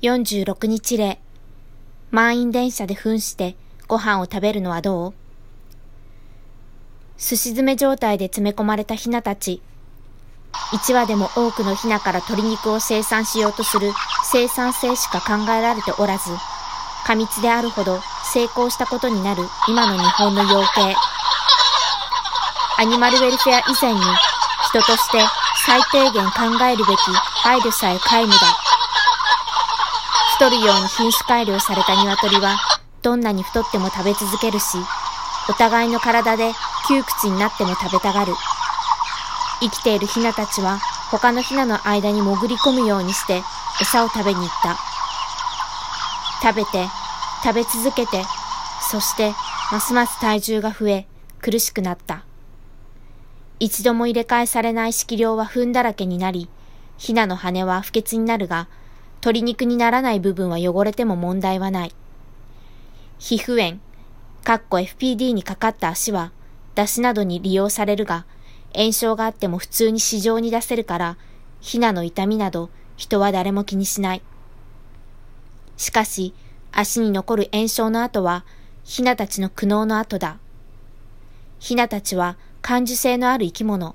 46日例。満員電車で扮してご飯を食べるのはどう？すし詰め状態で詰め込まれたヒナたち。1羽でも多くのヒナから鶏肉を生産しようとする生産性しか考えられておらず、過密であるほど成功したことになる今の日本の養鶏。アニマルウェルフェア以前に人として最低限考えるべき配慮さえ皆無だ。太るように品種改良された鶏はどんなに太っても食べ続けるし、お互いの体で窮屈になっても食べたがる。生きているヒナたちは他のヒナの間に潜り込むようにして餌を食べに行った。食べて、食べ続けて、そしてますます体重が増え苦しくなった。一度も入れ替えされない色量は糞だらけになり、ヒナの羽は不潔になるが、鶏肉にならない部分は汚れても問題はない。皮膚炎、かっこ FPD にかかった足は、出汁などに利用されるが、炎症があっても普通に市場に出せるから、ヒナの痛みなど人は誰も気にしない。しかし、足に残る炎症の跡は、ヒナたちの苦悩の跡だ。ヒナたちは感受性のある生き物。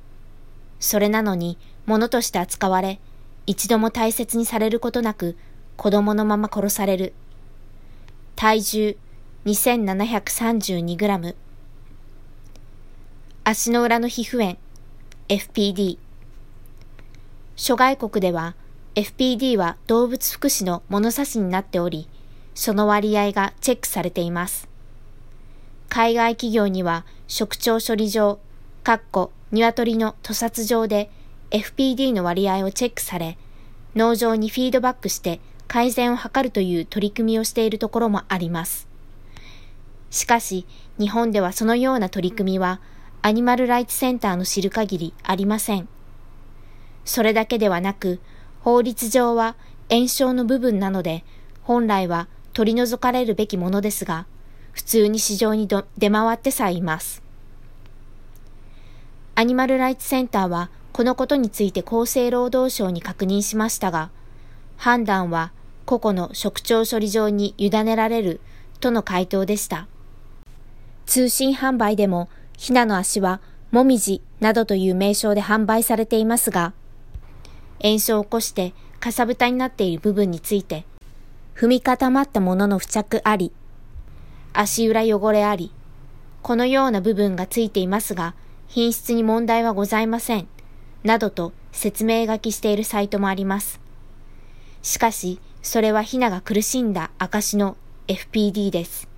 それなのに、物として扱われ、一度も大切にされることなく、子供のまま殺される。体重2732グラム。足の裏の皮膚炎、FPD。諸外国では、FPD は動物福祉の物差しになっており、その割合がチェックされています。海外企業には、食調処理場、かっこ鶏の屠殺場で FPD の割合をチェックされ、農場にフィードバックして改善を図るという取り組みをしているところもあります。しかし、日本ではそのような取り組みは、アニマルライツセンターの知る限りありません。それだけではなく、法律上は炎症の部分なので、本来は取り除かれるべきものですが、普通に市場に出回ってさえいます。アニマルライツセンターはこのことについて厚生労働省に確認しましたが、判断は個々の食調処理場に委ねられるとの回答でした。通信販売でも、ひなの足はもみじなどという名称で販売されていますが、炎症を起こしてかさぶたになっている部分について、踏み固まったものの付着あり、足裏汚れあり、このような部分がついていますが、品質に問題はございません。などと説明書きしているサイトもあります。しかし、それはヒナが苦しんだ証の FPD です。